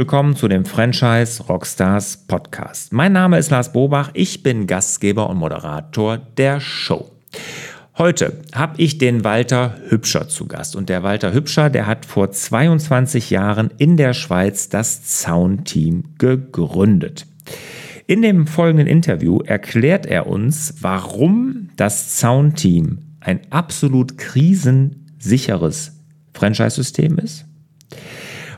Willkommen zu dem Franchise Rockstars Podcast. Mein Name ist Lars Bobach, ich bin Gastgeber und Moderator der Show. Heute habe ich den Walter Hübscher zu Gast und der Walter Hübscher, der hat vor 22 Jahren in der Schweiz das Zaunteam gegründet. In dem folgenden Interview erklärt er uns, warum das Zaunteam ein absolut krisensicheres Franchise-System ist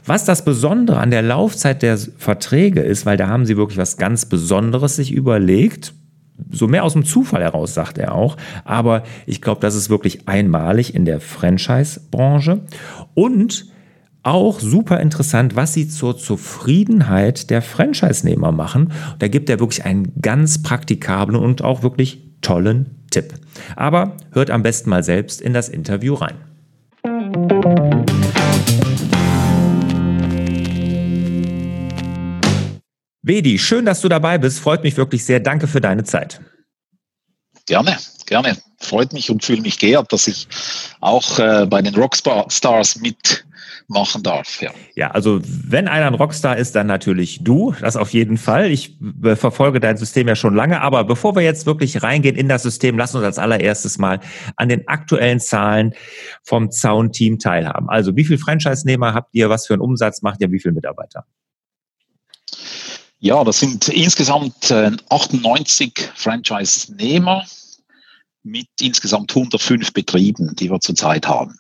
was das Besondere an der Laufzeit der Verträge ist, weil da haben sie wirklich was ganz Besonderes sich überlegt. So mehr aus dem Zufall heraus, sagt er auch. Aber ich glaube, das ist wirklich einmalig in der Franchise-Branche. Und auch super interessant, was sie zur Zufriedenheit der Franchise-Nehmer machen. Da gibt er wirklich einen ganz praktikablen und auch wirklich tollen Tipp. Aber hört am besten mal selbst in das Interview rein. Bedi, schön, dass du dabei bist. Freut mich wirklich sehr. Danke für deine Zeit. Gerne, gerne. Freut mich und fühle mich geehrt, dass ich auch äh, bei den Rockstars mitmachen darf. Ja. ja, also wenn einer ein Rockstar ist, dann natürlich du, das auf jeden Fall. Ich äh, verfolge dein System ja schon lange, aber bevor wir jetzt wirklich reingehen in das System, lass uns als allererstes mal an den aktuellen Zahlen vom Zaun-Team teilhaben. Also wie viele Franchise-Nehmer habt ihr, was für einen Umsatz macht ihr, wie viele Mitarbeiter? Ja, das sind insgesamt 98 äh, Franchise-Nehmer mit insgesamt 105 Betrieben, die wir zurzeit haben.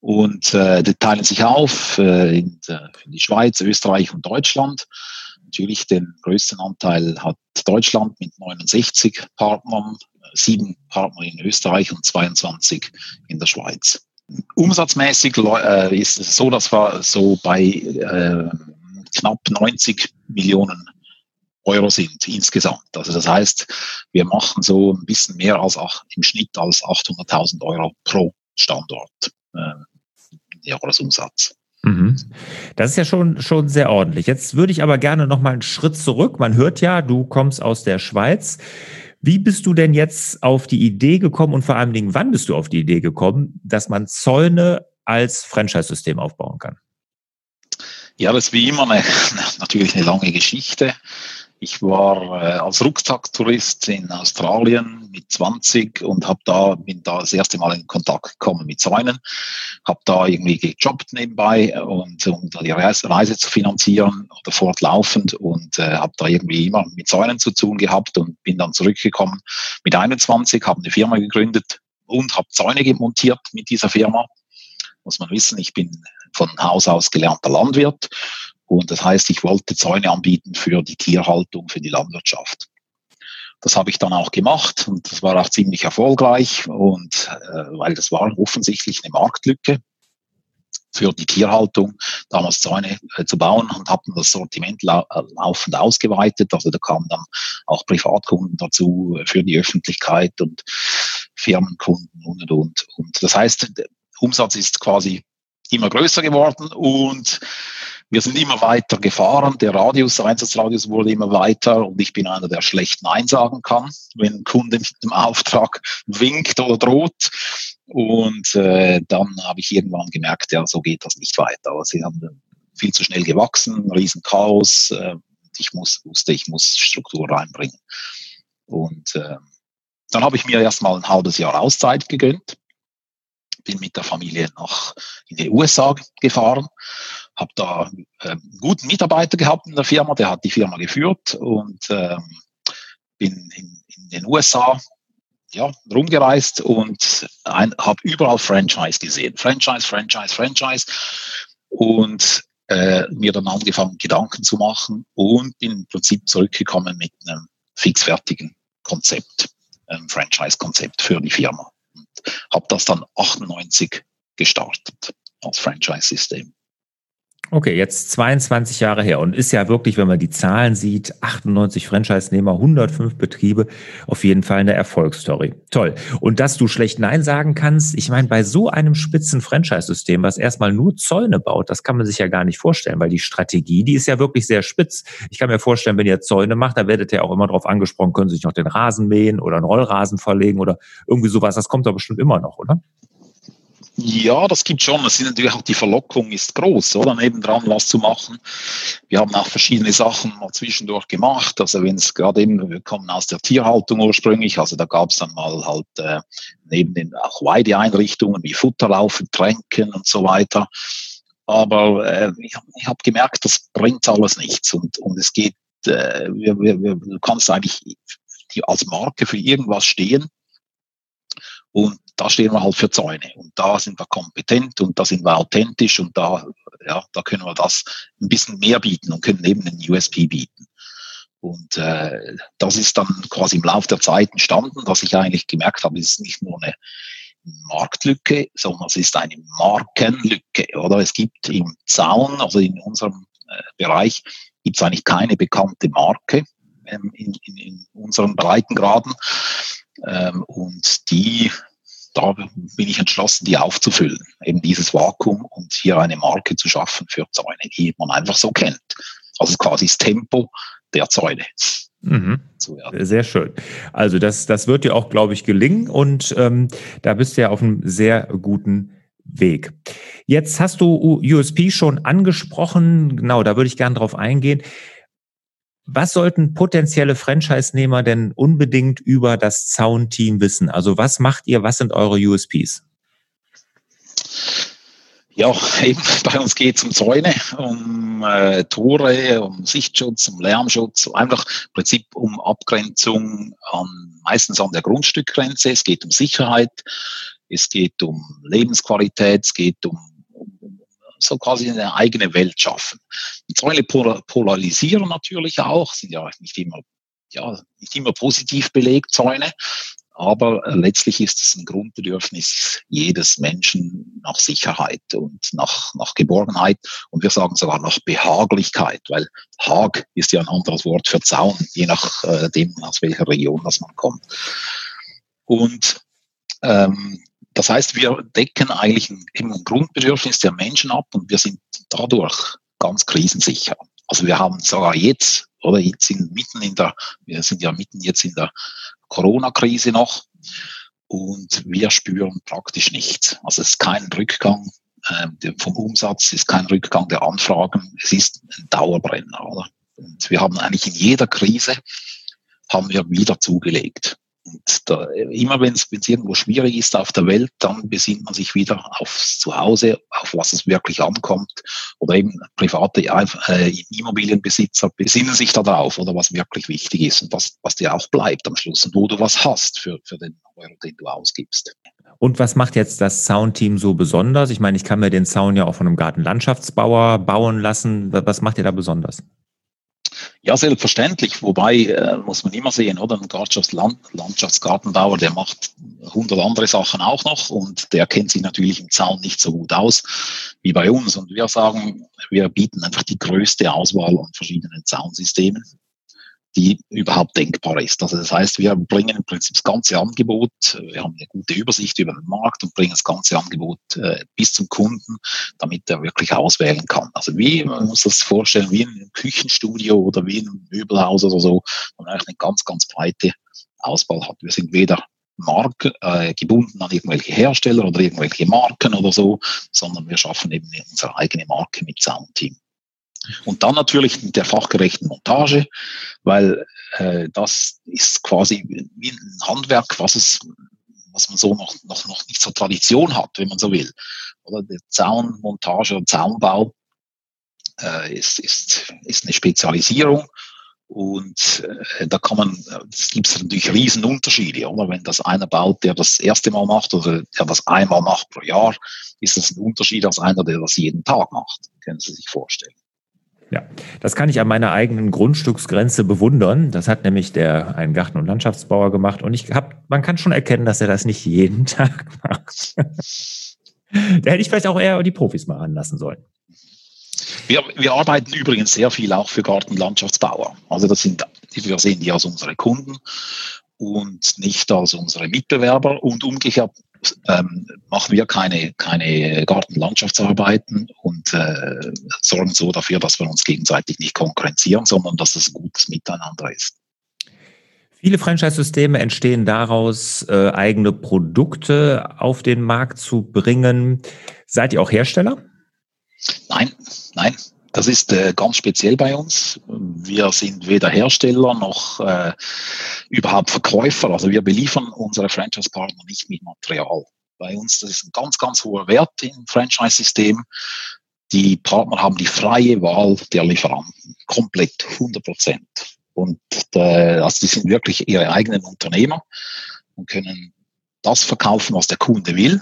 Und äh, die teilen sich auf äh, in, äh, in die Schweiz, Österreich und Deutschland. Natürlich den größten Anteil hat Deutschland mit 69 Partnern, sieben Partner in Österreich und 22 in der Schweiz. Umsatzmäßig äh, ist es so, dass wir so bei äh, knapp 90 Millionen Euro sind insgesamt. Also das heißt, wir machen so ein bisschen mehr als ach, im Schnitt als 800.000 Euro pro Standort äh, Jahresumsatz. Mhm. Das ist ja schon, schon sehr ordentlich. Jetzt würde ich aber gerne noch mal einen Schritt zurück. Man hört ja, du kommst aus der Schweiz. Wie bist du denn jetzt auf die Idee gekommen und vor allen Dingen, wann bist du auf die Idee gekommen, dass man Zäune als Franchise-System aufbauen kann? Ja, das ist wie immer eine, natürlich eine lange Geschichte. Ich war äh, als Rucksacktourist in Australien mit 20 und habe da bin da das erste Mal in Kontakt gekommen mit Säunen, habe da irgendwie gejobbt nebenbei und um da die Reise, Reise zu finanzieren oder fortlaufend und äh, habe da irgendwie immer mit Säunen zu tun gehabt und bin dann zurückgekommen mit 21, habe eine Firma gegründet und habe Zäune montiert mit dieser Firma. Muss man wissen, ich bin von Haus aus gelernter Landwirt. Und das heißt, ich wollte Zäune anbieten für die Tierhaltung, für die Landwirtschaft. Das habe ich dann auch gemacht und das war auch ziemlich erfolgreich und äh, weil das war offensichtlich eine Marktlücke für die Tierhaltung, damals Zäune äh, zu bauen und hatten das Sortiment lau äh, laufend ausgeweitet. Also da kamen dann auch Privatkunden dazu für die Öffentlichkeit und Firmenkunden und und und. Und das heißt, Umsatz ist quasi immer größer geworden und wir sind immer weiter gefahren. Der Radius, der Einsatzradius wurde immer weiter und ich bin einer, der schlecht Nein sagen kann, wenn ein Kunde mit dem Auftrag winkt oder droht. Und äh, dann habe ich irgendwann gemerkt, ja, so geht das nicht weiter. Aber sie haben viel zu schnell gewachsen, riesen Chaos. Äh, ich muss, wusste, ich muss Struktur reinbringen. Und äh, dann habe ich mir erstmal ein halbes Jahr Auszeit gegönnt bin mit der Familie nach in die USA gefahren, habe da einen guten Mitarbeiter gehabt in der Firma, der hat die Firma geführt und ähm, bin in, in den USA ja, rumgereist und habe überall Franchise gesehen. Franchise, Franchise, Franchise. Und äh, mir dann angefangen, Gedanken zu machen und bin im Prinzip zurückgekommen mit einem fixfertigen Konzept, einem Franchise-Konzept für die Firma habe das dann 98 gestartet als Franchise-System. Okay, jetzt 22 Jahre her und ist ja wirklich, wenn man die Zahlen sieht, 98 Franchise-Nehmer, 105 Betriebe, auf jeden Fall eine Erfolgsstory. Toll. Und dass du schlecht Nein sagen kannst, ich meine, bei so einem spitzen Franchise-System, was erstmal nur Zäune baut, das kann man sich ja gar nicht vorstellen, weil die Strategie, die ist ja wirklich sehr spitz. Ich kann mir vorstellen, wenn ihr Zäune macht, da werdet ihr auch immer darauf angesprochen, können Sie sich noch den Rasen mähen oder einen Rollrasen verlegen oder irgendwie sowas. Das kommt doch bestimmt immer noch, oder? Ja, das gibt schon. Es sind natürlich auch die Verlockung ist groß, oder nebendran was zu machen. Wir haben auch verschiedene Sachen mal zwischendurch gemacht. Also wenn es gerade eben, wir kommen aus der Tierhaltung ursprünglich, also da gab es dann mal halt äh, neben den auch Weideeinrichtungen wie Futterlaufen, Tränken und so weiter. Aber äh, ich, habe gemerkt, das bringt alles nichts und, und es geht, äh, wir, wir, wir, du kannst eigentlich als Marke für irgendwas stehen und da stehen wir halt für Zäune. Und da sind wir kompetent und da sind wir authentisch und da, ja, da können wir das ein bisschen mehr bieten und können eben einen USP bieten. Und äh, das ist dann quasi im Laufe der Zeit entstanden, dass ich eigentlich gemerkt habe, es ist nicht nur eine Marktlücke, sondern es ist eine Markenlücke. Oder es gibt im Zaun, also in unserem äh, Bereich, gibt es eigentlich keine bekannte Marke ähm, in, in, in unseren Breitengraden. Ähm, und die, da bin ich entschlossen, die aufzufüllen, eben dieses Vakuum und hier eine Marke zu schaffen für Zäune, die man einfach so kennt. Also quasi das Tempo der Zäune. Mhm. Sehr schön. Also das, das wird dir auch, glaube ich, gelingen und ähm, da bist du ja auf einem sehr guten Weg. Jetzt hast du USP schon angesprochen. Genau, da würde ich gerne drauf eingehen. Was sollten potenzielle Franchise-Nehmer denn unbedingt über das Zaun-Team wissen? Also was macht ihr? Was sind eure USPs? Ja, eben bei uns geht es um Zäune, um äh, Tore, um Sichtschutz, um Lärmschutz, einfach im Prinzip um Abgrenzung an, meistens an der Grundstückgrenze. Es geht um Sicherheit, es geht um Lebensqualität, es geht um so quasi eine eigene Welt schaffen. Die Zäune polarisieren natürlich auch, sind ja nicht immer, ja, nicht immer positiv belegt, Zäune. Aber letztlich ist es ein Grundbedürfnis jedes Menschen nach Sicherheit und nach, nach Geborgenheit. Und wir sagen sogar nach Behaglichkeit, weil Hag ist ja ein anderes Wort für Zaun, je nachdem, äh, aus welcher Region das man kommt. Und ähm, das heißt, wir decken eigentlich ein, ein Grundbedürfnis der Menschen ab und wir sind dadurch ganz krisensicher. Also wir haben sogar jetzt, oder jetzt sind mitten in der, wir sind ja mitten jetzt in der Corona-Krise noch und wir spüren praktisch nichts. Also es ist kein Rückgang äh, vom Umsatz, es ist kein Rückgang der Anfragen, es ist ein Dauerbrenner. Oder? Und wir haben eigentlich in jeder Krise haben wir wieder zugelegt. Und da, immer wenn es irgendwo schwierig ist auf der Welt, dann besinnt man sich wieder aufs Zuhause, auf was es wirklich ankommt. Oder eben private äh, Immobilienbesitzer besinnen sich darauf, oder was wirklich wichtig ist und was, was dir auch bleibt am Schluss und wo du was hast für, für den Euro, den du ausgibst. Und was macht jetzt das Soundteam so besonders? Ich meine, ich kann mir den Sound ja auch von einem Gartenlandschaftsbauer bauen lassen. Was macht ihr da besonders? Ja, selbstverständlich. Wobei äh, muss man immer sehen, oder? Ein Landschaftsland Landschaftsgartenbauer, der macht hundert andere Sachen auch noch und der kennt sich natürlich im Zaun nicht so gut aus wie bei uns. Und wir sagen, wir bieten einfach die größte Auswahl an verschiedenen Zaunsystemen die überhaupt denkbar ist. Also das heißt, wir bringen im Prinzip das ganze Angebot, wir haben eine gute Übersicht über den Markt und bringen das ganze Angebot äh, bis zum Kunden, damit er wirklich auswählen kann. Also wie, man muss das vorstellen, wie in einem Küchenstudio oder wie in einem Möbelhaus oder so, wo man eigentlich eine ganz, ganz breite Auswahl hat. Wir sind weder Marke, äh, gebunden an irgendwelche Hersteller oder irgendwelche Marken oder so, sondern wir schaffen eben unsere eigene Marke mit Soundteam. Und dann natürlich mit der fachgerechten Montage, weil äh, das ist quasi wie ein Handwerk, was es, was man so noch, noch, noch nicht so Tradition hat, wenn man so will. Oder der Zaunmontage und Zaunbau äh, ist, ist, ist eine Spezialisierung. Und äh, da kann man, es gibt natürlich Riesenunterschiede, oder? Wenn das einer baut, der das erste Mal macht oder der das einmal macht pro Jahr, ist das ein Unterschied als einer, der das jeden Tag macht. Können Sie sich vorstellen. Ja, das kann ich an meiner eigenen Grundstücksgrenze bewundern. Das hat nämlich der ein Garten- und Landschaftsbauer gemacht und ich habe, man kann schon erkennen, dass er das nicht jeden Tag macht. da hätte ich vielleicht auch eher die Profis machen lassen sollen. Wir, wir arbeiten übrigens sehr viel auch für Garten- und Landschaftsbauer. Also das sind, wir sehen die als unsere Kunden und nicht als unsere Mitbewerber und umgekehrt ähm, machen wir keine, keine Gartenlandschaftsarbeiten und äh, sorgen so dafür, dass wir uns gegenseitig nicht konkurrenzieren, sondern dass es ein gutes Miteinander ist. Viele Franchise-Systeme entstehen daraus, äh, eigene Produkte auf den Markt zu bringen. Seid ihr auch Hersteller? Nein, nein. Das ist äh, ganz speziell bei uns. Wir sind weder Hersteller noch äh, überhaupt Verkäufer. Also wir beliefern unsere Franchise-Partner nicht mit Material. Bei uns das ist ein ganz, ganz hoher Wert im Franchise-System. Die Partner haben die freie Wahl der Lieferanten, komplett 100 Prozent. Und äh, also die sind wirklich ihre eigenen Unternehmer und können das verkaufen, was der Kunde will.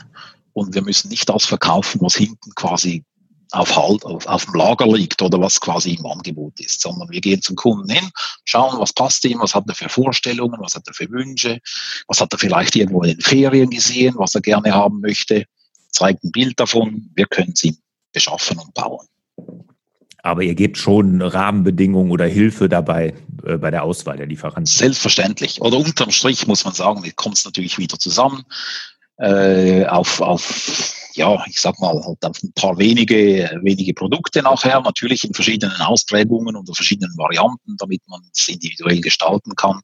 Und wir müssen nicht das verkaufen, was hinten quasi auf, halt, auf, auf dem Lager liegt oder was quasi im Angebot ist, sondern wir gehen zum Kunden hin, schauen, was passt ihm, was hat er für Vorstellungen, was hat er für Wünsche, was hat er vielleicht irgendwo in den Ferien gesehen, was er gerne haben möchte, zeigt ein Bild davon, wir können es ihm beschaffen und bauen. Aber ihr gebt schon Rahmenbedingungen oder Hilfe dabei äh, bei der Auswahl der Lieferanten. Selbstverständlich. Oder unterm Strich muss man sagen, kommt es natürlich wieder zusammen äh, auf, auf ja, ich sag mal, halt auf ein paar wenige, wenige Produkte nachher, natürlich in verschiedenen Ausprägungen und verschiedenen Varianten, damit man es individuell gestalten kann.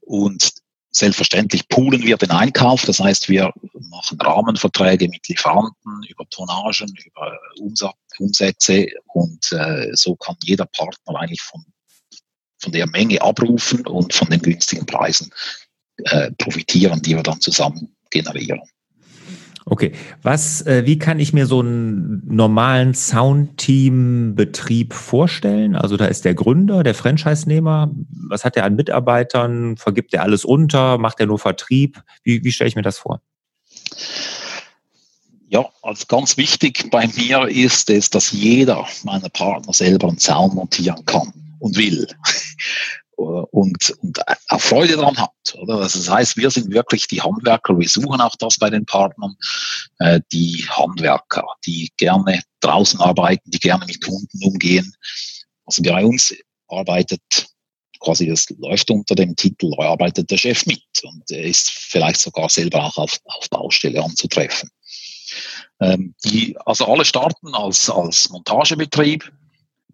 Und selbstverständlich poolen wir den Einkauf, das heißt, wir machen Rahmenverträge mit Lieferanten über Tonnagen, über Umsätze und äh, so kann jeder Partner eigentlich von, von der Menge abrufen und von den günstigen Preisen äh, profitieren, die wir dann zusammen generieren. Okay, was, äh, wie kann ich mir so einen normalen Soundteam-Betrieb vorstellen? Also da ist der Gründer, der Franchise-Nehmer. Was hat er an Mitarbeitern? Vergibt er alles unter? Macht er nur Vertrieb? Wie, wie stelle ich mir das vor? Ja, also ganz wichtig bei mir ist es, dass jeder meiner Partner selber einen Sound montieren kann und will und, und auch Freude daran hat. Oder? Also das heißt, wir sind wirklich die Handwerker, wir suchen auch das bei den Partnern, äh, die Handwerker, die gerne draußen arbeiten, die gerne mit Kunden umgehen. Also bei uns arbeitet quasi, das läuft unter dem Titel, arbeitet der Chef mit und er ist vielleicht sogar selber auch auf, auf Baustelle anzutreffen. Ähm, die, also alle starten als, als Montagebetrieb.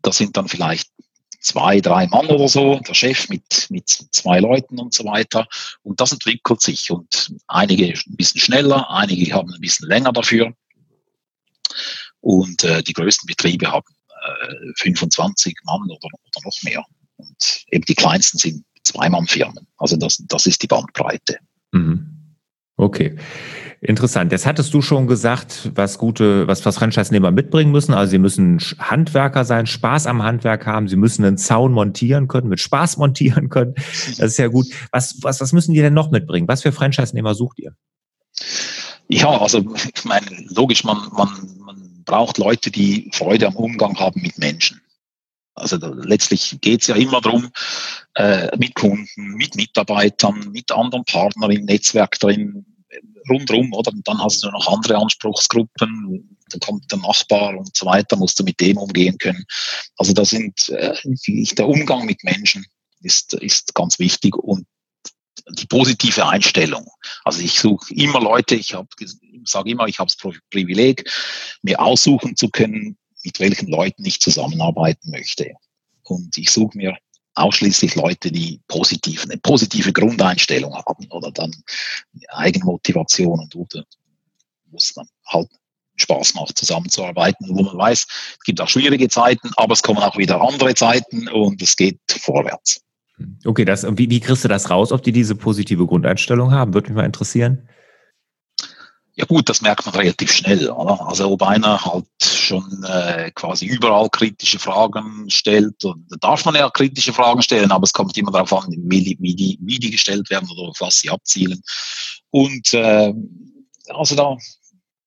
Das sind dann vielleicht zwei, drei Mann oder so, der Chef mit, mit zwei Leuten und so weiter. Und das entwickelt sich und einige ein bisschen schneller, einige haben ein bisschen länger dafür. Und äh, die größten Betriebe haben äh, 25 Mann oder, oder noch mehr. Und eben die kleinsten sind Zwei-Mann-Firmen. Also das, das ist die Bandbreite. Mhm. Okay. Interessant. Jetzt hattest du schon gesagt, was gute, was, was Franchise-Nehmer mitbringen müssen. Also sie müssen Handwerker sein, Spaß am Handwerk haben, sie müssen einen Zaun montieren können, mit Spaß montieren können. Das ist ja gut. Was, was, was müssen die denn noch mitbringen? Was für Franchise-Nehmer sucht ihr? Ja, also ich meine, logisch, man, man, man braucht Leute, die Freude am Umgang haben mit Menschen. Also da, letztlich geht es ja immer darum, äh, mit Kunden, mit Mitarbeitern, mit anderen Partnern im Netzwerk drin, rundherum, oder? Und dann hast du noch andere Anspruchsgruppen, dann kommt der Nachbar und so weiter, musst du mit dem umgehen können. Also da sind äh, der Umgang mit Menschen ist, ist ganz wichtig und die positive Einstellung. Also ich suche immer Leute, ich sage immer, ich habe das Privileg, mir aussuchen zu können, mit welchen Leuten ich zusammenarbeiten möchte. Und ich suche mir ausschließlich Leute, die positiv, eine positive Grundeinstellung haben oder dann Eigenmotivation und oder wo es dann halt Spaß macht, zusammenzuarbeiten, wo man weiß, es gibt auch schwierige Zeiten, aber es kommen auch wieder andere Zeiten und es geht vorwärts. Okay, das, wie, wie kriegst du das raus, ob die diese positive Grundeinstellung haben? Würde mich mal interessieren. Ja gut, das merkt man relativ schnell. Oder? Also ob einer halt schon äh, quasi überall kritische Fragen stellt, und da darf man ja kritische Fragen stellen, aber es kommt immer darauf an, wie, wie, die, wie die gestellt werden oder auf was sie abzielen. Und äh, also da,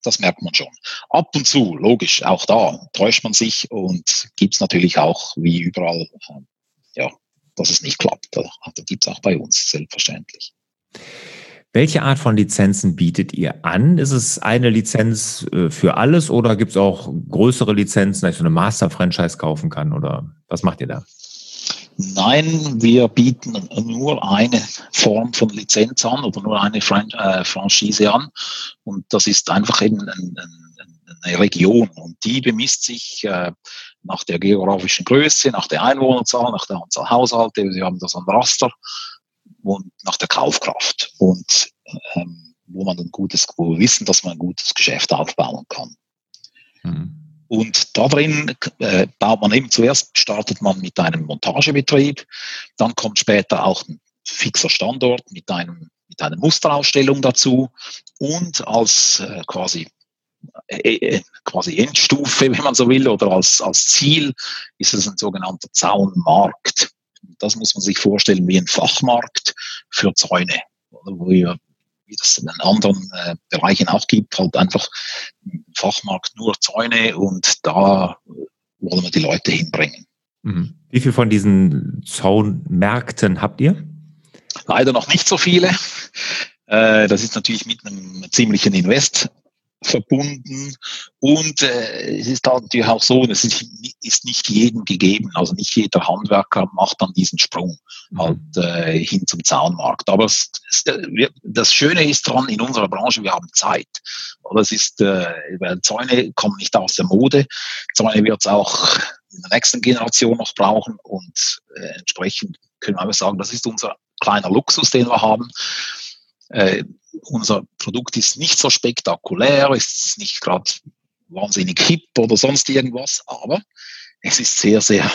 das merkt man schon. Ab und zu, logisch, auch da täuscht man sich und gibt es natürlich auch, wie überall, äh, ja, dass es nicht klappt. Da, da gibt es auch bei uns, selbstverständlich. Welche Art von Lizenzen bietet ihr an? Ist es eine Lizenz äh, für alles oder gibt es auch größere Lizenzen, dass ich so eine Master-Franchise kaufen kann? Oder was macht ihr da? Nein, wir bieten nur eine Form von Lizenz an oder nur eine Fran äh, Franchise an. Und das ist einfach eben ein, ein, eine Region. Und die bemisst sich äh, nach der geografischen Größe, nach der Einwohnerzahl, nach der Anzahl Haushalte. Wir haben das an Raster und nach der Kaufkraft und ähm, wo man ein gutes, wo wir wissen, dass man ein gutes Geschäft aufbauen kann. Mhm. Und da drin äh, baut man eben zuerst, startet man mit einem Montagebetrieb, dann kommt später auch ein fixer Standort mit einem mit einer Musterausstellung dazu und als äh, quasi äh, äh, quasi Endstufe, wenn man so will, oder als, als Ziel ist es ein sogenannter Zaunmarkt. Das muss man sich vorstellen wie ein Fachmarkt für Zäune, wo wir, wie das in den anderen äh, Bereichen auch gibt, halt einfach ein Fachmarkt nur Zäune und da wollen wir die Leute hinbringen. Mhm. Wie viel von diesen Zaunmärkten habt ihr? Leider noch nicht so viele. Äh, das ist natürlich mit einem ziemlichen Invest verbunden und äh, es ist halt natürlich auch so, es ist, ist, nicht jedem gegeben, also nicht jeder Handwerker macht dann diesen Sprung mhm. halt äh, hin zum Zaunmarkt. Aber es, es, wir, das Schöne ist dran in unserer Branche, wir haben Zeit. Es ist, äh, Zäune kommen nicht aus der Mode, Zäune wird es auch in der nächsten Generation noch brauchen und äh, entsprechend können wir sagen, das ist unser kleiner Luxus, den wir haben. Äh, unser Produkt ist nicht so spektakulär, ist nicht gerade wahnsinnig hip oder sonst irgendwas, aber es ist sehr, sehr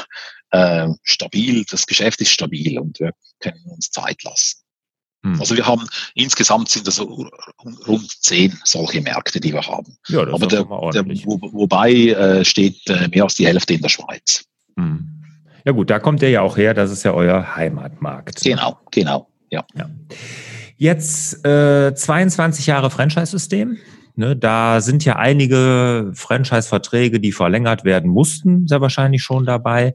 äh, stabil. Das Geschäft ist stabil und wir können uns Zeit lassen. Hm. Also wir haben insgesamt sind das rund zehn solche Märkte, die wir haben. Ja, das Aber der, der, wo, wobei äh, steht äh, mehr als die Hälfte in der Schweiz. Hm. Ja gut, da kommt ihr ja auch her, das ist ja euer Heimatmarkt. Genau, genau, ja. ja. Jetzt äh, 22 Jahre Franchise-System. Ne, da sind ja einige Franchise-Verträge, die verlängert werden mussten, sehr wahrscheinlich schon dabei.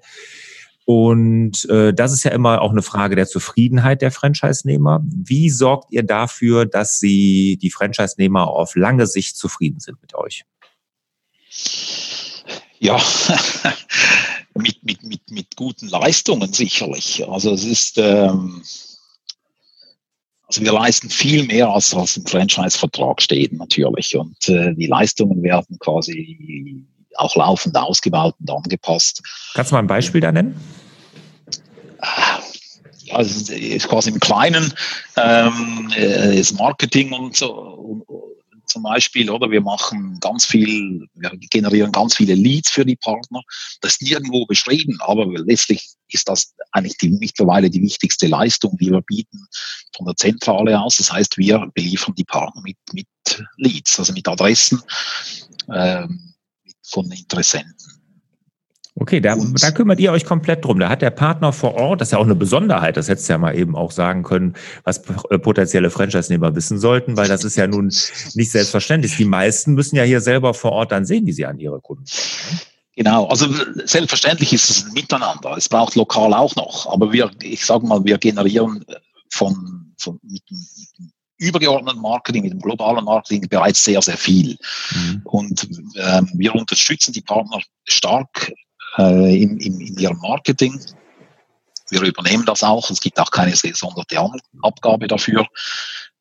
Und äh, das ist ja immer auch eine Frage der Zufriedenheit der Franchise-Nehmer. Wie sorgt ihr dafür, dass sie die Franchise-Nehmer auf lange Sicht zufrieden sind mit euch? Ja, mit, mit, mit, mit guten Leistungen sicherlich. Also es ist ähm, also wir leisten viel mehr, als was im Franchise-Vertrag steht natürlich. Und äh, die Leistungen werden quasi auch laufend ausgebaut und angepasst. Kannst du mal ein Beispiel da nennen? Ist quasi im Kleinen ähm, äh, das Marketing und so zum Beispiel, oder? Wir machen ganz viel, wir generieren ganz viele Leads für die Partner. Das ist nirgendwo beschrieben, aber letztlich ist das eigentlich die, mittlerweile die wichtigste Leistung, die wir bieten von der Zentrale aus. Das heißt, wir beliefern die Partner mit, mit Leads, also mit Adressen ähm, von Interessenten. Okay, da, da kümmert ihr euch komplett drum. Da hat der Partner vor Ort, das ist ja auch eine Besonderheit, das hättest du ja mal eben auch sagen können, was äh, potenzielle Franchise-Nehmer wissen sollten, weil das ist ja nun nicht selbstverständlich. Die meisten müssen ja hier selber vor Ort dann sehen, wie sie an ihre Kunden kommen. Genau, also selbstverständlich ist es ein Miteinander. Es braucht lokal auch noch, aber wir, ich sage mal, wir generieren von, von mit, mit übergeordneten Marketing, mit dem globalen Marketing bereits sehr, sehr viel. Mhm. Und ähm, wir unterstützen die Partner stark äh, in, in, in ihrem Marketing. Wir übernehmen das auch. Es gibt auch keine gesonderte Abgabe dafür,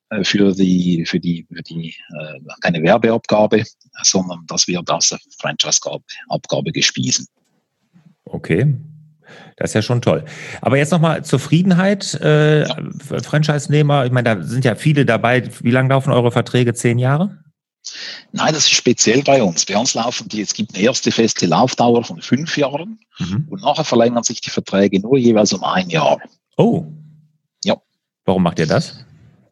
äh, für die, für die, für die äh, keine Werbeabgabe, sondern dass wir das Franchise-Abgabe gespiesen. Okay. Das ist ja schon toll. Aber jetzt nochmal Zufriedenheit, äh, ja. Franchise-Nehmer. Ich meine, da sind ja viele dabei. Wie lange laufen eure Verträge? Zehn Jahre? Nein, das ist speziell bei uns. Bei uns laufen die, es gibt eine erste feste Laufdauer von fünf Jahren mhm. und nachher verlängern sich die Verträge nur jeweils um ein Jahr. Oh. Ja. Warum macht ihr das?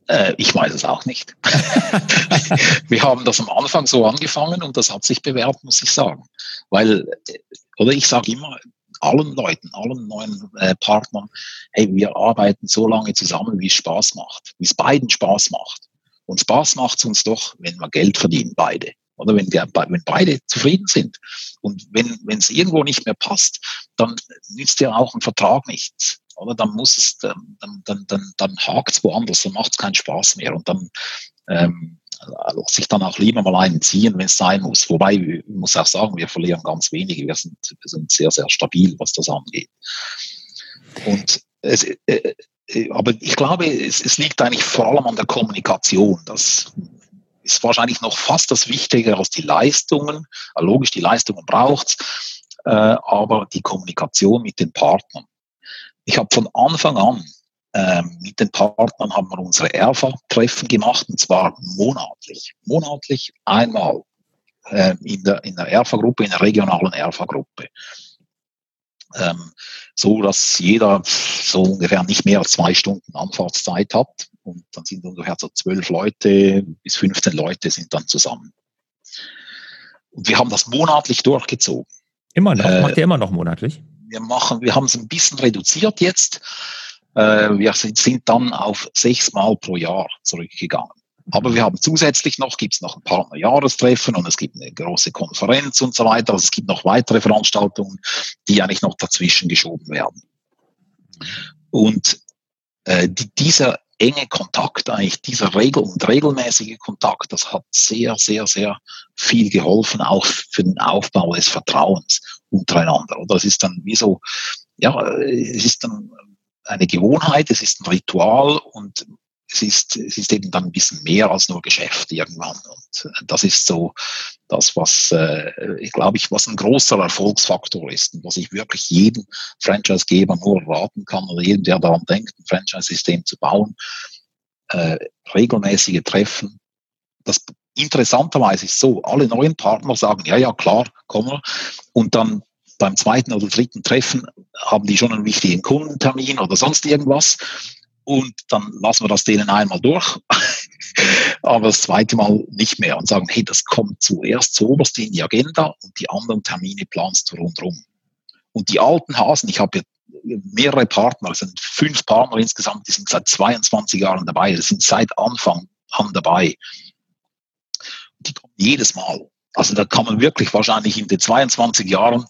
Äh, ich weiß es auch nicht. Wir haben das am Anfang so angefangen und das hat sich bewährt, muss ich sagen. Weil, äh, oder ich sage immer, allen Leuten, allen neuen äh, Partnern, hey, wir arbeiten so lange zusammen, wie es Spaß macht, wie es beiden Spaß macht. Und Spaß macht es uns doch, wenn wir Geld verdienen, beide. Oder wenn, wir, wenn beide zufrieden sind. Und wenn es irgendwo nicht mehr passt, dann nützt ja auch ein Vertrag nichts. Oder dann muss es, dann, dann, dann, dann hakt es woanders, dann macht es keinen Spaß mehr. Und dann ähm, lässt sich dann auch lieber mal einen ziehen, wenn es sein muss. Wobei, ich muss auch sagen, wir verlieren ganz wenige. Wir sind, wir sind sehr, sehr stabil, was das angeht. Und es, äh, aber ich glaube, es, es liegt eigentlich vor allem an der Kommunikation. Das ist wahrscheinlich noch fast das Wichtige als die Leistungen. Logisch, die Leistungen braucht äh, aber die Kommunikation mit den Partnern. Ich habe von Anfang an ähm, mit den Partnern haben wir unsere ERFA-Treffen gemacht, und zwar monatlich. Monatlich einmal äh, in der, in der ERFA-Gruppe, in der regionalen ERFA-Gruppe. Ähm, so dass jeder so ungefähr nicht mehr als zwei Stunden Anfahrtszeit hat. Und dann sind ungefähr so zwölf Leute bis 15 Leute sind dann zusammen. Und wir haben das monatlich durchgezogen. Immer noch? Äh, Macht ihr immer noch monatlich? Wir machen, wir haben es ein bisschen reduziert jetzt. Äh, wir sind, sind dann auf sechsmal pro Jahr zurückgegangen. Aber wir haben zusätzlich noch, gibt es noch ein Partnerjahrestreffen und es gibt eine große Konferenz und so weiter. Also es gibt noch weitere Veranstaltungen, die eigentlich noch dazwischen geschoben werden. Und äh, die, dieser enge Kontakt, eigentlich dieser Regel und regelmäßige Kontakt, das hat sehr, sehr, sehr viel geholfen, auch für den Aufbau des Vertrauens untereinander. Und das ist dann wie so, ja, es ist dann eine Gewohnheit, es ist ein Ritual und es ist, es ist eben dann ein bisschen mehr als nur Geschäft irgendwann. Und das ist so das, was, äh, glaube ich, was ein großer Erfolgsfaktor ist und was ich wirklich jedem Franchisegeber nur raten kann oder jedem, der daran denkt, ein Franchise-System zu bauen, äh, regelmäßige Treffen. Das interessanterweise ist so, alle neuen Partner sagen, ja, ja, klar, kommen wir. Und dann beim zweiten oder dritten Treffen haben die schon einen wichtigen Kundentermin oder sonst irgendwas. Und dann lassen wir das denen einmal durch, aber das zweite Mal nicht mehr und sagen, hey, das kommt zuerst zuoberst in die Agenda und die anderen Termine planst du rundherum. Und die alten Hasen, ich habe mehrere Partner, es sind fünf Partner insgesamt, die sind seit 22 Jahren dabei, die sind seit Anfang an dabei. Die kommen jedes Mal. Also da kann man wirklich wahrscheinlich in den 22 Jahren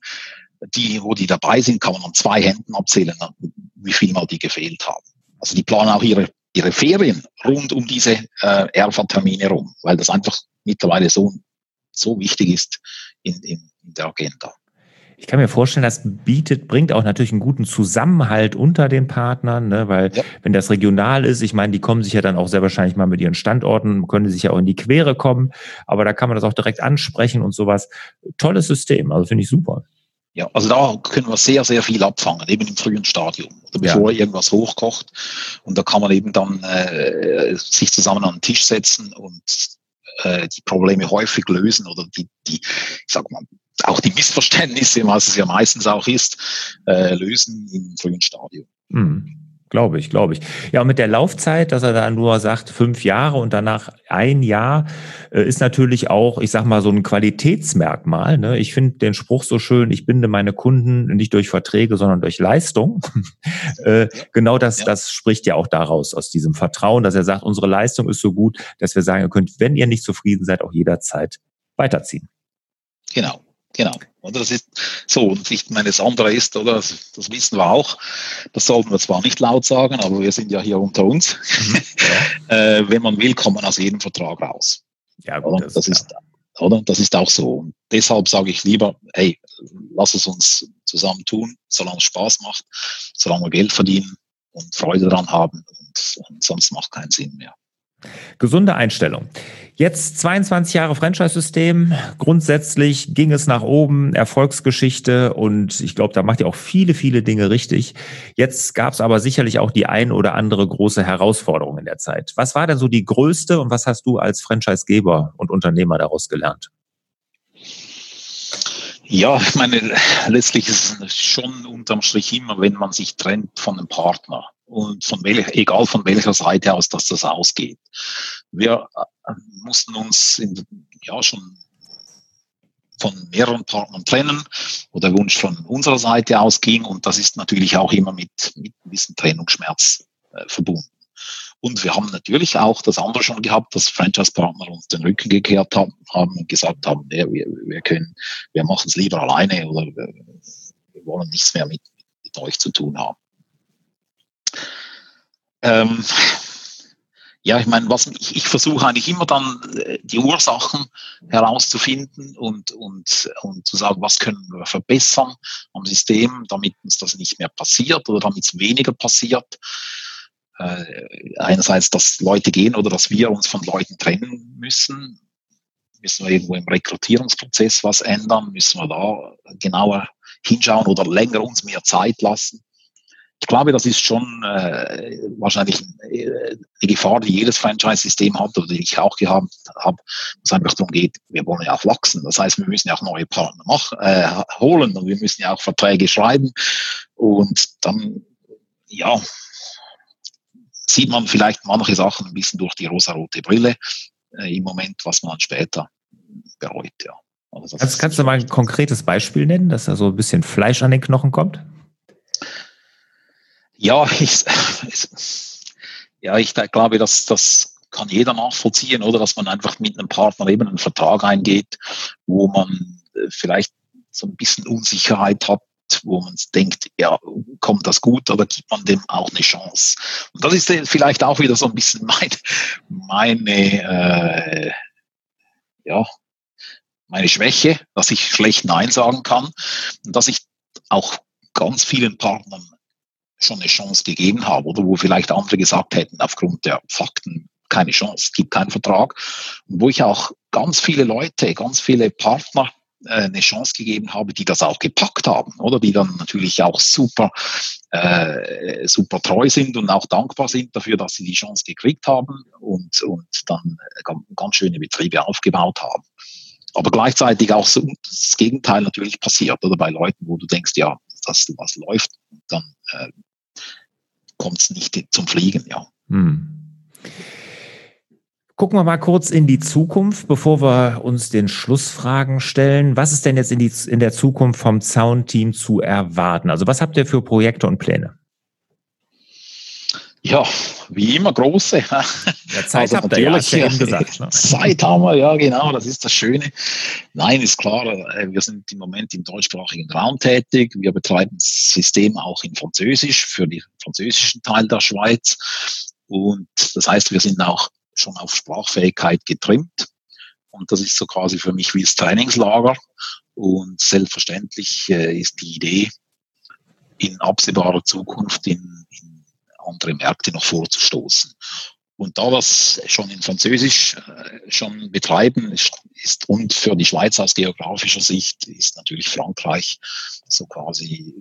die, wo die dabei sind, kann man an zwei Händen abzählen, wie viel mal die gefehlt haben. Also die planen auch ihre, ihre Ferien rund um diese äh, ERFA-Termine rum, weil das einfach mittlerweile so, so wichtig ist in, in, in der Agenda. Ich kann mir vorstellen, das bietet, bringt auch natürlich einen guten Zusammenhalt unter den Partnern, ne? weil ja. wenn das regional ist, ich meine, die kommen sich ja dann auch sehr wahrscheinlich mal mit ihren Standorten, können sich ja auch in die Quere kommen, aber da kann man das auch direkt ansprechen und sowas. Tolles System, also finde ich super. Ja, also da können wir sehr, sehr viel abfangen, eben im frühen Stadium, oder bevor ja. irgendwas hochkocht. Und da kann man eben dann äh, sich zusammen an den Tisch setzen und äh, die Probleme häufig lösen oder die, die, ich sag mal, auch die Missverständnisse, was es ja meistens auch ist, äh, lösen im frühen Stadium. Mhm. Glaube ich, glaube ich. Ja, und mit der Laufzeit, dass er da nur sagt, fünf Jahre und danach ein Jahr, äh, ist natürlich auch, ich sag mal, so ein Qualitätsmerkmal. Ne? Ich finde den Spruch so schön, ich binde meine Kunden nicht durch Verträge, sondern durch Leistung. äh, genau das, ja. das spricht ja auch daraus, aus diesem Vertrauen, dass er sagt, unsere Leistung ist so gut, dass wir sagen, ihr könnt, wenn ihr nicht zufrieden seid, auch jederzeit weiterziehen. Genau. Genau. Oder das ist so. Und ich meine, das andere ist, oder das, das, wissen wir auch, das sollten wir zwar nicht laut sagen, aber wir sind ja hier unter uns. Mhm. äh, wenn man will, kommt man aus jedem Vertrag raus. Ja, gut, das, das ist, oder? Das ist auch so. Und deshalb sage ich lieber, hey, lass es uns zusammen tun, solange es Spaß macht, solange wir Geld verdienen und Freude daran haben und, und sonst macht keinen Sinn mehr. Gesunde Einstellung. Jetzt 22 Jahre Franchise-System. Grundsätzlich ging es nach oben, Erfolgsgeschichte und ich glaube, da macht ihr auch viele, viele Dinge richtig. Jetzt gab es aber sicherlich auch die ein oder andere große Herausforderung in der Zeit. Was war denn so die größte und was hast du als Franchise-Geber und Unternehmer daraus gelernt? Ja, ich meine, letztlich ist es schon unterm Strich immer, wenn man sich trennt von einem Partner und von welcher, egal von welcher Seite aus, dass das ausgeht. Wir äh, mussten uns in, ja schon von mehreren Partnern trennen, wo der Wunsch von unserer Seite ausging und das ist natürlich auch immer mit, mit bisschen Trennungsschmerz äh, verbunden. Und wir haben natürlich auch das andere schon gehabt, dass Franchise-Partner uns den Rücken gekehrt haben, haben und gesagt haben, wir, wir können, wir machen es lieber alleine oder wir, wir wollen nichts mehr mit, mit euch zu tun haben. Ähm, ja, ich meine, was ich, ich versuche eigentlich immer dann äh, die Ursachen herauszufinden und, und, und zu sagen, was können wir verbessern am System, damit uns das nicht mehr passiert oder damit es weniger passiert. Äh, einerseits, dass Leute gehen oder dass wir uns von Leuten trennen müssen. Müssen wir irgendwo im Rekrutierungsprozess was ändern? Müssen wir da genauer hinschauen oder länger uns mehr Zeit lassen? Ich glaube, das ist schon äh, wahrscheinlich äh, eine Gefahr, die jedes Franchise-System hat oder die ich auch gehabt habe, wo es einfach darum geht, wir wollen ja auch wachsen. Das heißt, wir müssen ja auch neue Partner machen, äh, holen und wir müssen ja auch Verträge schreiben. Und dann, ja, sieht man vielleicht manche Sachen ein bisschen durch die rosarote Brille äh, im Moment, was man später bereut, ja. Also kannst, kannst du mal ein konkretes Beispiel nennen, dass da so ein bisschen Fleisch an den Knochen kommt? Ja, ich, ja, ich glaube, dass das kann jeder nachvollziehen, oder dass man einfach mit einem Partner eben einen Vertrag eingeht, wo man äh, vielleicht so ein bisschen Unsicherheit hat, wo man denkt, ja, kommt das gut oder gibt man dem auch eine Chance? Und das ist vielleicht auch wieder so ein bisschen mein, meine, äh, ja, meine Schwäche, dass ich schlecht Nein sagen kann und dass ich auch ganz vielen Partnern schon eine Chance gegeben habe oder wo vielleicht andere gesagt hätten, aufgrund der Fakten keine Chance, gibt keinen Vertrag. Und wo ich auch ganz viele Leute, ganz viele Partner äh, eine Chance gegeben habe, die das auch gepackt haben, oder die dann natürlich auch super, äh, super treu sind und auch dankbar sind dafür, dass sie die Chance gekriegt haben und, und dann ganz schöne Betriebe aufgebaut haben. Aber gleichzeitig auch so das Gegenteil natürlich passiert, oder bei Leuten, wo du denkst, ja, dass was läuft, dann äh, kommt es nicht zum Fliegen, ja. Hm. Gucken wir mal kurz in die Zukunft, bevor wir uns den Schlussfragen stellen. Was ist denn jetzt in, die, in der Zukunft vom Soundteam zu erwarten? Also was habt ihr für Projekte und Pläne? Ja, wie immer große. Ja, Zeit also habt ihr, ja, ja gesagt. Ne? Zeit haben wir, ja genau, das ist das Schöne. Nein, ist klar, äh, wir sind im Moment im deutschsprachigen Raum tätig. Wir betreiben das System auch in Französisch für den französischen Teil der Schweiz. Und das heißt, wir sind auch schon auf Sprachfähigkeit getrimmt. Und das ist so quasi für mich wie das Trainingslager. Und selbstverständlich äh, ist die Idee, in absehbarer Zukunft in, in andere Märkte noch vorzustoßen. Und da das schon in Französisch äh, schon betreiben ist, und für die Schweiz aus geografischer Sicht ist natürlich Frankreich so quasi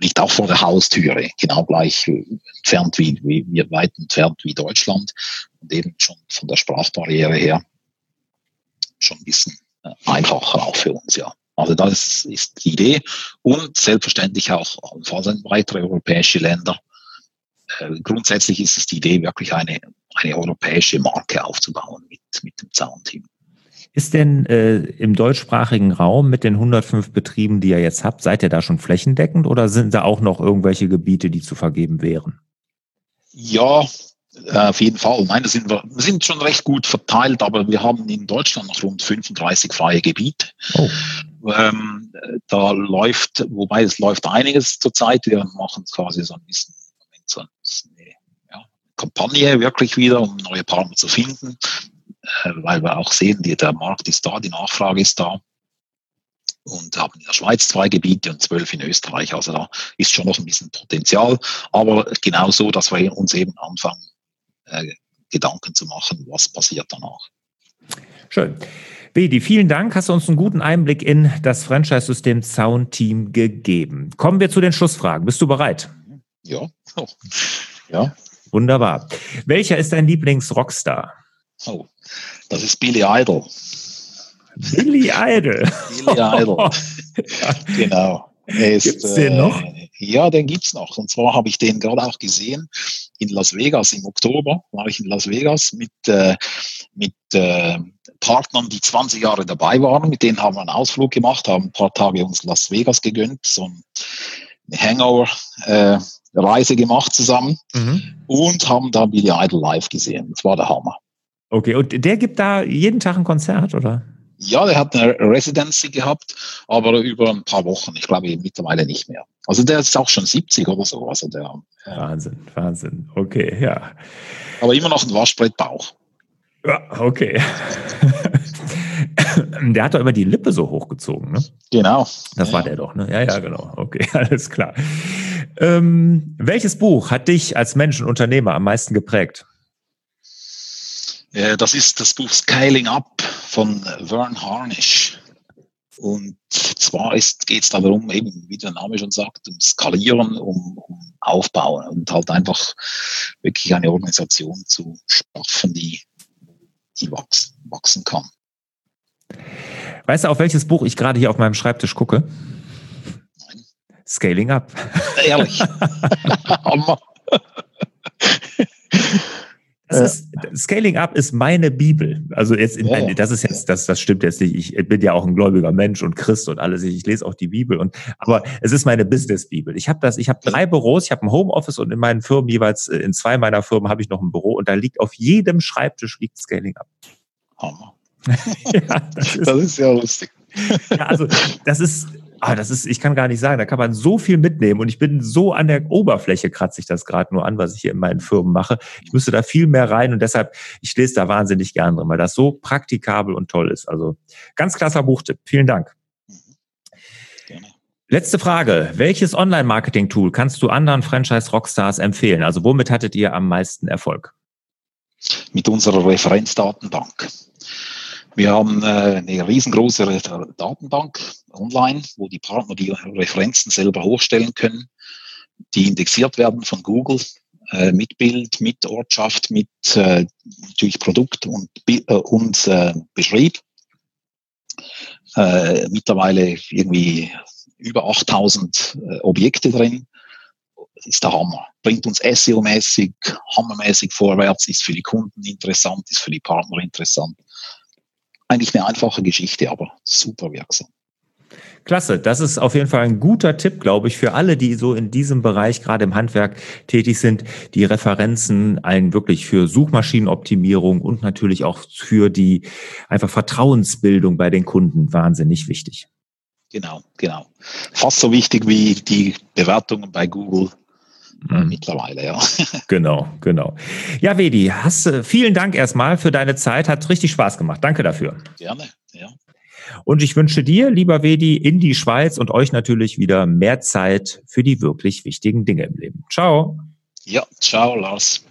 liegt auch vor der Haustüre, genau gleich entfernt wie, wie, wie weit entfernt wie Deutschland und eben schon von der Sprachbarriere her schon ein bisschen äh, einfacher auch für uns, ja. Also das ist die Idee und selbstverständlich auch allenfalls weitere europäische Länder äh, grundsätzlich ist es die Idee, wirklich eine, eine europäische Marke aufzubauen mit, mit dem Zaunteam. Ist denn äh, im deutschsprachigen Raum mit den 105 Betrieben, die ihr jetzt habt, seid ihr da schon flächendeckend oder sind da auch noch irgendwelche Gebiete, die zu vergeben wären? Ja, äh, auf jeden Fall. Nein, sind wir, wir sind schon recht gut verteilt, aber wir haben in Deutschland noch rund 35 freie Gebiete. Oh. Ähm, da läuft, wobei es läuft einiges zurzeit. Wir machen quasi so ein bisschen so eine ja, Kampagne wirklich wieder, um neue Partner zu finden, äh, weil wir auch sehen, die, der Markt ist da, die Nachfrage ist da und haben in der Schweiz zwei Gebiete und zwölf in Österreich. Also da ist schon noch ein bisschen Potenzial, aber genau so, dass wir uns eben anfangen, äh, Gedanken zu machen, was passiert danach. Schön. Bedi, vielen Dank. Hast du uns einen guten Einblick in das Franchise-System Sound Team gegeben. Kommen wir zu den Schlussfragen. Bist du bereit? Ja. Oh. Ja. Wunderbar. Welcher ist dein Lieblings-Rockstar? Oh, das ist Billy Idol. Billy Idol. Billy Idol. genau. Ist, gibt's den noch? Äh, ja, den gibt's noch. Und zwar habe ich den gerade auch gesehen in Las Vegas im Oktober. War ich in Las Vegas mit, äh, mit äh, Partnern, die 20 Jahre dabei waren. Mit denen haben wir einen Ausflug gemacht, haben ein paar Tage uns Las Vegas gegönnt. So ein Hangover. Reise gemacht zusammen mhm. und haben da Billy Idol live gesehen. Das war der Hammer. Okay, und der gibt da jeden Tag ein Konzert, oder? Ja, der hat eine Residency gehabt, aber über ein paar Wochen. Ich glaube mittlerweile nicht mehr. Also der ist auch schon 70 oder so. Also der, Wahnsinn, Wahnsinn. Okay, ja. Aber immer noch ein Waschbrettbauch. Ja, okay. der hat doch immer die Lippe so hochgezogen, ne? Genau. Das ja. war der doch, ne? Ja, ja, genau. Okay, alles klar. Ähm, welches Buch hat dich als Mensch und Unternehmer am meisten geprägt? Das ist das Buch Scaling Up von Vern Harnish. Und zwar geht es darum, eben, wie der Name schon sagt, um Skalieren, um, um aufbauen und halt einfach wirklich eine Organisation zu schaffen, die, die wachsen, wachsen kann. Weißt du, auf welches Buch ich gerade hier auf meinem Schreibtisch gucke? Scaling Up. Ehrlich. Hammer. Das ist, Scaling Up ist meine Bibel. Also jetzt, in, oh. das ist jetzt, das, das stimmt jetzt nicht. Ich bin ja auch ein gläubiger Mensch und Christ und alles. Ich lese auch die Bibel und, aber es ist meine Business Bibel. Ich habe das, ich habe drei Büros, ich habe ein Homeoffice und in meinen Firmen jeweils, äh, in zwei meiner Firmen habe ich noch ein Büro und da liegt auf jedem Schreibtisch liegt Scaling Up. Hammer. ja, das ist, das ist ja lustig. ja, also das ist, Ah, das ist, ich kann gar nicht sagen, da kann man so viel mitnehmen und ich bin so an der Oberfläche kratze ich das gerade nur an, was ich hier in meinen Firmen mache. Ich müsste da viel mehr rein und deshalb, ich lese da wahnsinnig gern drin, weil das so praktikabel und toll ist. Also ganz klasser Buchtipp. Vielen Dank. Gerne. Letzte Frage. Welches Online-Marketing-Tool kannst du anderen Franchise-Rockstars empfehlen? Also womit hattet ihr am meisten Erfolg? Mit unserer Referenzdatenbank. Wir haben äh, eine riesengroße Datenbank online, wo die Partner die Referenzen selber hochstellen können, die indexiert werden von Google äh, mit Bild, mit Ortschaft, mit äh, natürlich Produkt und, und Beschrieb. Mittlerweile irgendwie über 8000 äh, Objekte drin. Ist der Hammer. Bringt uns SEO-mäßig, hammermäßig vorwärts, ist für die Kunden interessant, ist für die Partner interessant eigentlich eine einfache Geschichte, aber super wirksam. Klasse, das ist auf jeden Fall ein guter Tipp, glaube ich, für alle, die so in diesem Bereich gerade im Handwerk tätig sind. Die Referenzen allen wirklich für Suchmaschinenoptimierung und natürlich auch für die einfach Vertrauensbildung bei den Kunden wahnsinnig wichtig. Genau, genau. Fast so wichtig wie die Bewertungen bei Google mhm. mittlerweile, ja. Genau, genau. Ja, Wedi, hast, vielen Dank erstmal für deine Zeit. Hat richtig Spaß gemacht. Danke dafür. Gerne, ja. Und ich wünsche dir, lieber Wedi, in die Schweiz und euch natürlich wieder mehr Zeit für die wirklich wichtigen Dinge im Leben. Ciao. Ja, ciao, Lars.